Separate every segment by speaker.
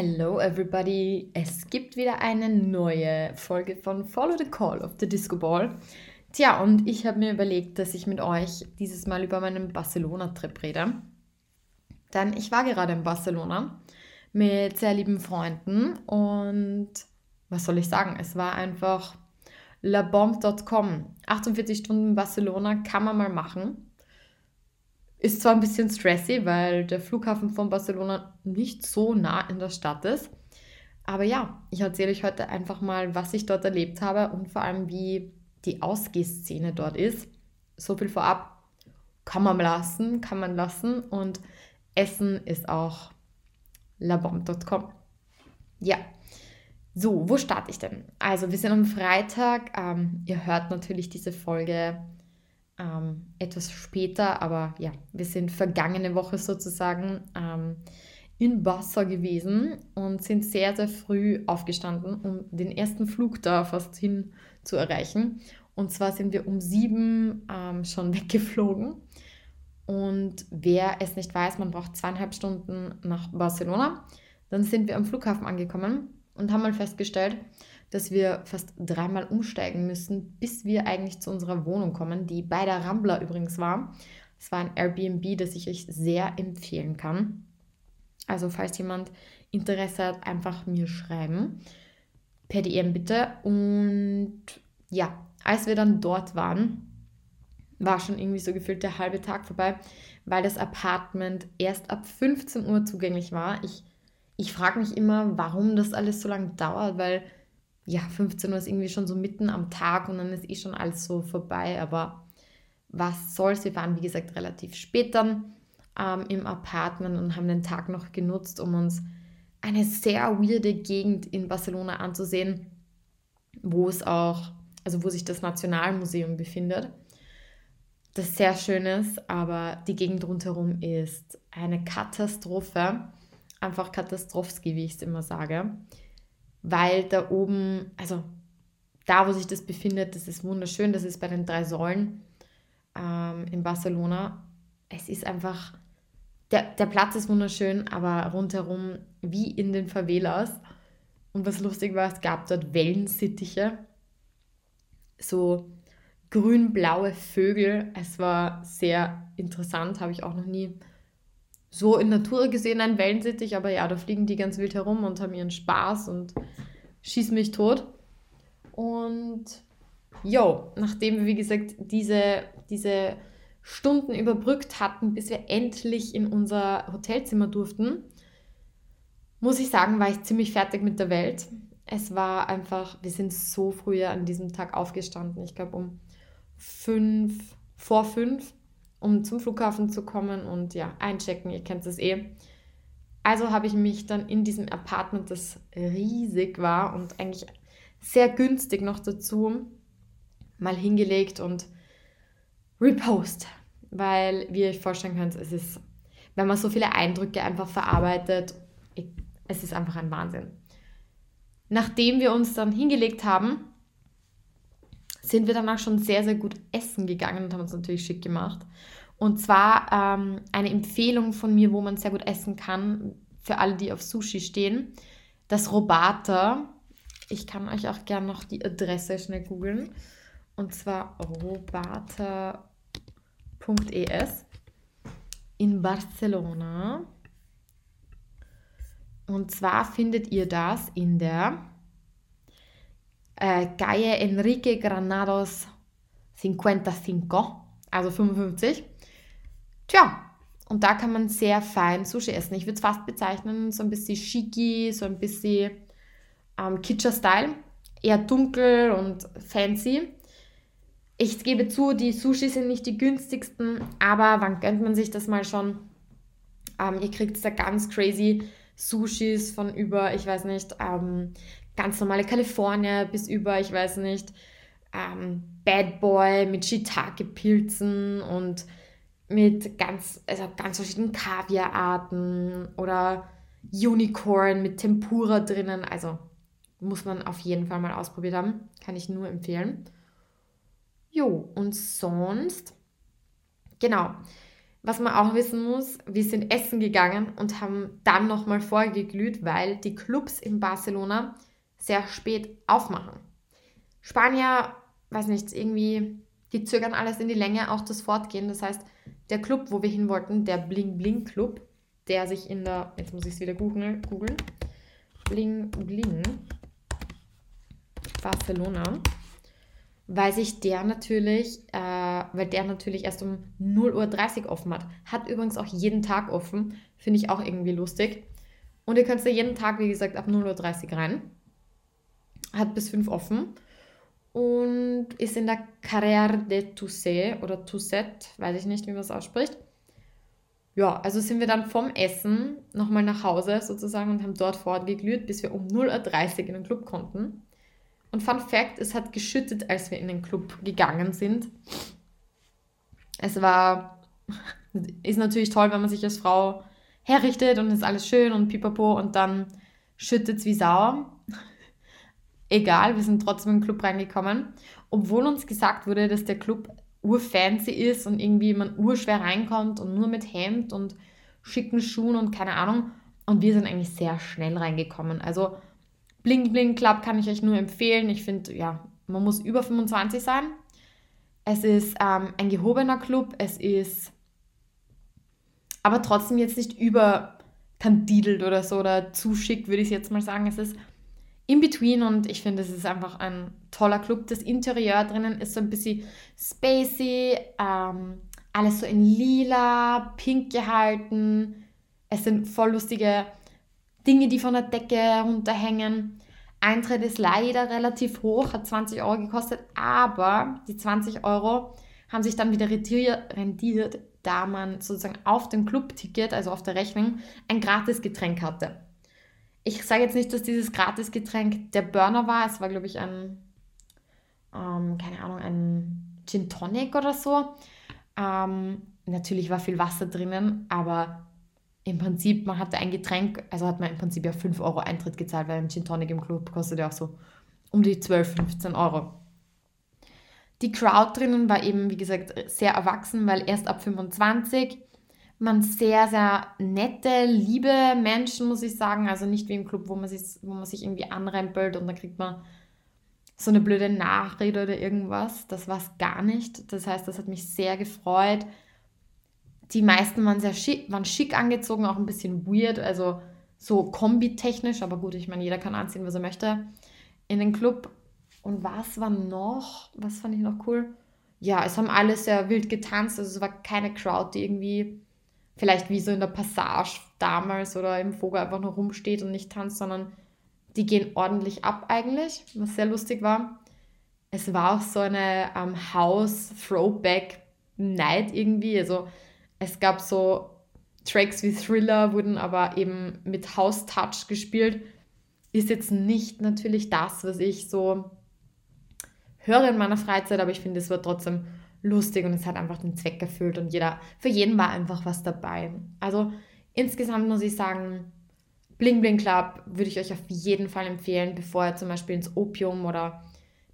Speaker 1: Hello everybody! Es gibt wieder eine neue Folge von Follow the Call of the Disco Ball. Tja, und ich habe mir überlegt, dass ich mit euch dieses Mal über meinen Barcelona-Trip rede. Denn ich war gerade in Barcelona mit sehr lieben Freunden und was soll ich sagen? Es war einfach labombe.com. 48 Stunden Barcelona kann man mal machen. Ist zwar ein bisschen stressy, weil der Flughafen von Barcelona nicht so nah in der Stadt ist. Aber ja, ich erzähle euch heute einfach mal, was ich dort erlebt habe und vor allem, wie die Ausgehszene dort ist. So viel vorab kann man lassen, kann man lassen. Und Essen ist auch labombe.com. Ja, so, wo starte ich denn? Also, wir sind am Freitag. Ähm, ihr hört natürlich diese Folge ähm, etwas später, aber ja, wir sind vergangene Woche sozusagen ähm, in Wasser gewesen und sind sehr, sehr früh aufgestanden, um den ersten Flug da fast hin zu erreichen. Und zwar sind wir um sieben ähm, schon weggeflogen. Und wer es nicht weiß, man braucht zweieinhalb Stunden nach Barcelona. Dann sind wir am Flughafen angekommen und haben mal festgestellt, dass wir fast dreimal umsteigen müssen, bis wir eigentlich zu unserer Wohnung kommen, die bei der Rambler übrigens war. Es war ein Airbnb, das ich euch sehr empfehlen kann. Also falls jemand Interesse hat, einfach mir schreiben. Per DM bitte. Und ja, als wir dann dort waren, war schon irgendwie so gefühlt der halbe Tag vorbei, weil das Apartment erst ab 15 Uhr zugänglich war. Ich, ich frage mich immer, warum das alles so lange dauert, weil ja, 15 Uhr ist irgendwie schon so mitten am Tag und dann ist eh schon alles so vorbei. Aber was soll's? Wir waren, wie gesagt, relativ spät dann ähm, im Apartment und haben den Tag noch genutzt, um uns eine sehr weirde Gegend in Barcelona anzusehen, wo es auch, also wo sich das Nationalmuseum befindet. Das sehr schön ist, aber die Gegend rundherum ist eine Katastrophe. Einfach Katastrophski, wie ich es immer sage weil da oben, also da, wo sich das befindet, das ist wunderschön, das ist bei den drei Säulen ähm, in Barcelona. Es ist einfach, der, der Platz ist wunderschön, aber rundherum wie in den Favelas. Und was lustig war, es gab dort Wellensittiche, so grün-blaue Vögel. Es war sehr interessant, habe ich auch noch nie so in Natur gesehen ein Wellensittich, aber ja, da fliegen die ganz wild herum und haben ihren Spaß und schießen mich tot. Und jo, nachdem wir, wie gesagt, diese, diese Stunden überbrückt hatten, bis wir endlich in unser Hotelzimmer durften, muss ich sagen, war ich ziemlich fertig mit der Welt. Es war einfach, wir sind so früh an diesem Tag aufgestanden. Ich glaube um fünf, vor fünf um zum Flughafen zu kommen und ja, einchecken, ihr kennt es eh. Also habe ich mich dann in diesem Apartment, das riesig war und eigentlich sehr günstig noch dazu, mal hingelegt und repost. Weil, wie ihr euch vorstellen könnt, es ist, wenn man so viele Eindrücke einfach verarbeitet, es ist einfach ein Wahnsinn. Nachdem wir uns dann hingelegt haben, sind wir danach schon sehr, sehr gut essen gegangen und haben uns natürlich schick gemacht. Und zwar ähm, eine Empfehlung von mir, wo man sehr gut essen kann, für alle, die auf Sushi stehen. Das Robata. Ich kann euch auch gerne noch die Adresse schnell googeln. Und zwar robata.es in Barcelona. Und zwar findet ihr das in der äh, Calle Enrique Granados 55, also 55. Tja, und da kann man sehr fein Sushi essen. Ich würde es fast bezeichnen, so ein bisschen shiki, so ein bisschen ähm, Kitscher-Style. Eher dunkel und fancy. Ich gebe zu, die Sushi sind nicht die günstigsten, aber wann gönnt man sich das mal schon? Ähm, ihr kriegt da ganz crazy Sushis von über, ich weiß nicht, ähm, ganz normale Kalifornier bis über, ich weiß nicht, ähm, Bad Boy mit Shiitake-Pilzen und mit ganz, also ganz verschiedenen Kaviararten oder Unicorn mit Tempura drinnen. Also muss man auf jeden Fall mal ausprobiert haben. Kann ich nur empfehlen. Jo, und sonst, genau. Was man auch wissen muss, wir sind essen gegangen und haben dann nochmal vorgeglüht, weil die Clubs in Barcelona sehr spät aufmachen. Spanier, weiß nicht, irgendwie, die zögern alles in die Länge, auch das Fortgehen. Das heißt, der Club, wo wir hin wollten, der Bling Bling Club, der sich in der, jetzt muss ich es wieder googeln, Bling Bling Barcelona, weil sich der natürlich, äh, weil der natürlich erst um 0.30 Uhr offen hat. Hat übrigens auch jeden Tag offen, finde ich auch irgendwie lustig. Und ihr könnt da jeden Tag, wie gesagt, ab 0.30 Uhr rein. Hat bis 5 offen und ist in der Carrère de Tousset oder Tousset, weiß ich nicht, wie man es ausspricht. Ja, also sind wir dann vom Essen nochmal nach Hause sozusagen und haben dort fortgeglüht, bis wir um 0.30 Uhr in den Club konnten. Und Fun Fact, es hat geschüttet, als wir in den Club gegangen sind. Es war, ist natürlich toll, wenn man sich als Frau herrichtet und ist alles schön und pipapo und dann schüttet es wie Sau. Egal, wir sind trotzdem den Club reingekommen. Obwohl uns gesagt wurde, dass der Club urfancy ist und irgendwie man urschwer reinkommt und nur mit Hemd und schicken Schuhen und keine Ahnung. Und wir sind eigentlich sehr schnell reingekommen. Also Bling Bling Club kann ich euch nur empfehlen. Ich finde, ja, man muss über 25 sein. Es ist ähm, ein gehobener Club. Es ist aber trotzdem jetzt nicht überkandidelt oder so oder zu schick, würde ich jetzt mal sagen. Es ist in between und ich finde, es ist einfach ein toller Club. Das Interieur drinnen ist so ein bisschen spacey, ähm, alles so in lila, pink gehalten. Es sind voll lustige Dinge, die von der Decke runterhängen. Eintritt ist leider relativ hoch, hat 20 Euro gekostet, aber die 20 Euro haben sich dann wieder rendiert, da man sozusagen auf dem Clubticket, also auf der Rechnung, ein Gratisgetränk hatte. Ich sage jetzt nicht, dass dieses Gratisgetränk der Burner war, es war, glaube ich, ein, ähm, keine Ahnung, ein Gin Tonic oder so. Ähm, natürlich war viel Wasser drinnen, aber im Prinzip, man hatte ein Getränk, also hat man im Prinzip ja 5 Euro Eintritt gezahlt, weil ein Gin Tonic im Club kostet ja auch so um die 12, 15 Euro. Die Crowd drinnen war eben, wie gesagt, sehr erwachsen, weil erst ab 25 man sehr, sehr nette, liebe Menschen, muss ich sagen. Also nicht wie im Club, wo man sich, wo man sich irgendwie anrempelt und dann kriegt man so eine blöde Nachrede oder irgendwas. Das war es gar nicht. Das heißt, das hat mich sehr gefreut die meisten waren sehr schick, waren schick angezogen, auch ein bisschen weird, also so kombitechnisch, aber gut, ich meine, jeder kann anziehen, was er möchte in den Club. Und was war noch? Was fand ich noch cool? Ja, es haben alle sehr wild getanzt, also es war keine Crowd, die irgendwie vielleicht wie so in der Passage damals oder im Vogel einfach nur rumsteht und nicht tanzt, sondern die gehen ordentlich ab eigentlich, was sehr lustig war. Es war auch so eine ähm, House-Throwback-Night irgendwie, also es gab so Tracks wie Thriller, wurden aber eben mit House Touch gespielt. Ist jetzt nicht natürlich das, was ich so höre in meiner Freizeit, aber ich finde, es war trotzdem lustig und es hat einfach den Zweck erfüllt und jeder, für jeden war einfach was dabei. Also insgesamt muss ich sagen, Bling Bling Club würde ich euch auf jeden Fall empfehlen, bevor ihr zum Beispiel ins Opium oder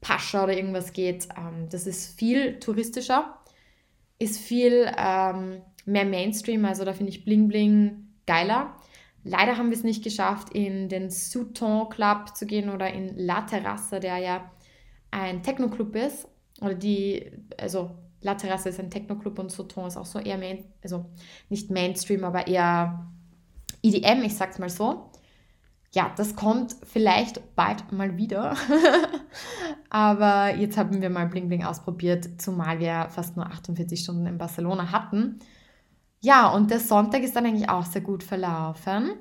Speaker 1: Pascha oder irgendwas geht. Ähm, das ist viel touristischer, ist viel ähm, mehr Mainstream, also da finde ich Bling Bling geiler. Leider haben wir es nicht geschafft, in den Souton Club zu gehen oder in La Terrasse, der ja ein Techno-Club ist. Oder die, also La Terrasse ist ein Techno-Club und Souton ist auch so eher, main, also nicht Mainstream, aber eher EDM, ich sag's mal so. Ja, das kommt vielleicht bald mal wieder. aber jetzt haben wir mal Bling Bling ausprobiert, zumal wir fast nur 48 Stunden in Barcelona hatten. Ja, und der Sonntag ist dann eigentlich auch sehr gut verlaufen.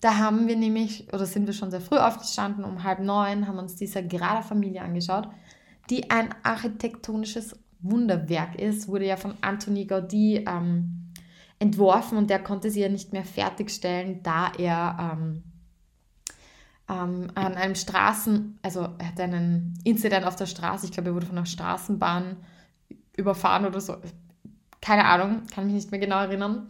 Speaker 1: Da haben wir nämlich, oder sind wir schon sehr früh aufgestanden, um halb neun, haben uns die Sagrada Familie angeschaut, die ein architektonisches Wunderwerk ist, wurde ja von Anthony Gaudi ähm, entworfen und der konnte sie ja nicht mehr fertigstellen, da er ähm, ähm, an einem Straßen, also er hatte einen Incident auf der Straße, ich glaube, er wurde von einer Straßenbahn überfahren oder so, keine Ahnung, kann mich nicht mehr genau erinnern.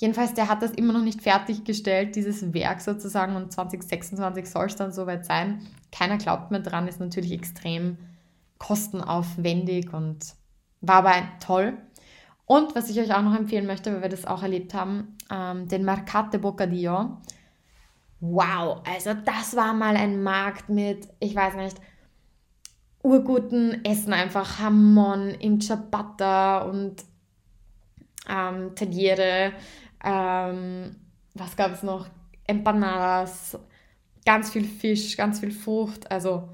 Speaker 1: Jedenfalls, der hat das immer noch nicht fertiggestellt, dieses Werk sozusagen, und 2026 soll es dann soweit sein. Keiner glaubt mehr dran, ist natürlich extrem kostenaufwendig und war aber toll. Und was ich euch auch noch empfehlen möchte, weil wir das auch erlebt haben, ähm, den Mercate Bocadillo. Wow, also das war mal ein Markt mit, ich weiß nicht, urguten Essen einfach, Hamon im Ciabatta und ähm, Tagliere, ähm, was gab es noch? Empanadas, ganz viel Fisch, ganz viel Frucht. Also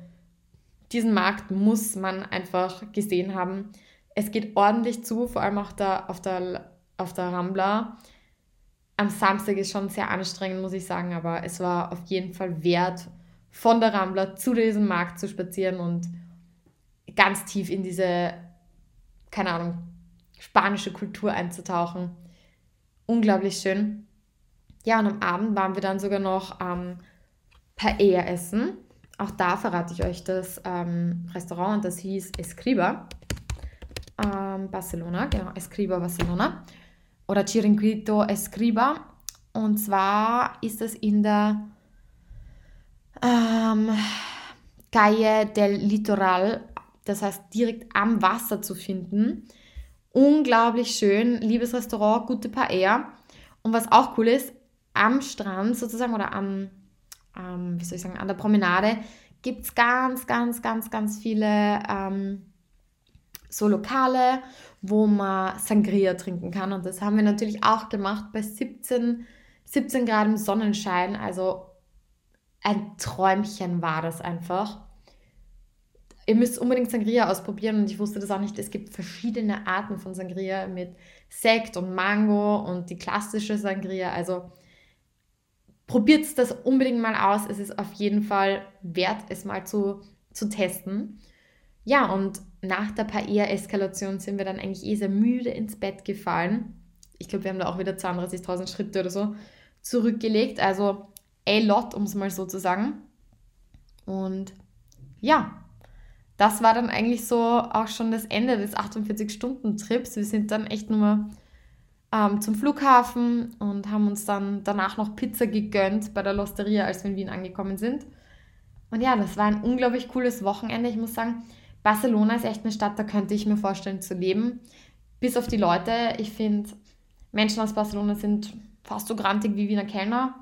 Speaker 1: diesen Markt muss man einfach gesehen haben. Es geht ordentlich zu, vor allem auch da auf der, auf der Rambla. Am Samstag ist schon sehr anstrengend, muss ich sagen, aber es war auf jeden Fall wert, von der Rambla zu diesem Markt zu spazieren und ganz tief in diese, keine Ahnung, spanische Kultur einzutauchen. Unglaublich schön. Ja, und am Abend waren wir dann sogar noch ähm, Paella essen. Auch da verrate ich euch das ähm, Restaurant das hieß Escriba. Ähm, Barcelona, genau, Escriba Barcelona. Oder Chiringuito Escriba. Und zwar ist es in der ähm, Calle del Litoral, das heißt direkt am Wasser zu finden. Unglaublich schön, liebes Restaurant, gute Paella. Und was auch cool ist, am Strand sozusagen oder am, ähm, wie soll ich sagen, an der Promenade gibt es ganz, ganz, ganz, ganz viele ähm, so Lokale, wo man Sangria trinken kann. Und das haben wir natürlich auch gemacht bei 17, 17 Grad im Sonnenschein. Also ein Träumchen war das einfach. Ihr müsst unbedingt Sangria ausprobieren und ich wusste das auch nicht. Es gibt verschiedene Arten von Sangria mit Sekt und Mango und die klassische Sangria. Also probiert das unbedingt mal aus. Es ist auf jeden Fall wert, es mal zu, zu testen. Ja, und nach der Paella-Eskalation sind wir dann eigentlich eh sehr müde ins Bett gefallen. Ich glaube, wir haben da auch wieder 32.000 Schritte oder so zurückgelegt. Also a lot, um es mal so zu sagen. Und ja, das war dann eigentlich so auch schon das Ende des 48-Stunden-Trips. Wir sind dann echt nur ähm, zum Flughafen und haben uns dann danach noch Pizza gegönnt bei der Losteria, als wir in Wien angekommen sind. Und ja, das war ein unglaublich cooles Wochenende. Ich muss sagen, Barcelona ist echt eine Stadt, da könnte ich mir vorstellen zu leben. Bis auf die Leute. Ich finde, Menschen aus Barcelona sind fast so grantig wie Wiener Kellner.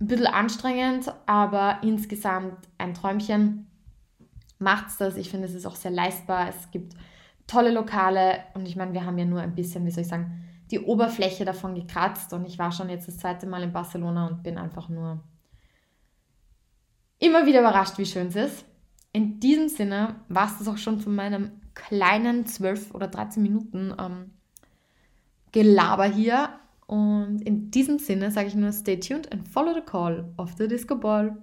Speaker 1: Ein bisschen anstrengend, aber insgesamt ein Träumchen macht es das. Ich finde, es ist auch sehr leistbar. Es gibt tolle Lokale und ich meine, wir haben ja nur ein bisschen, wie soll ich sagen, die Oberfläche davon gekratzt und ich war schon jetzt das zweite Mal in Barcelona und bin einfach nur immer wieder überrascht, wie schön es ist. In diesem Sinne war es das auch schon von meinem kleinen 12 oder 13 Minuten ähm, Gelaber hier. Und in diesem Sinne sage ich nur, stay tuned and follow the call of the Disco Ball.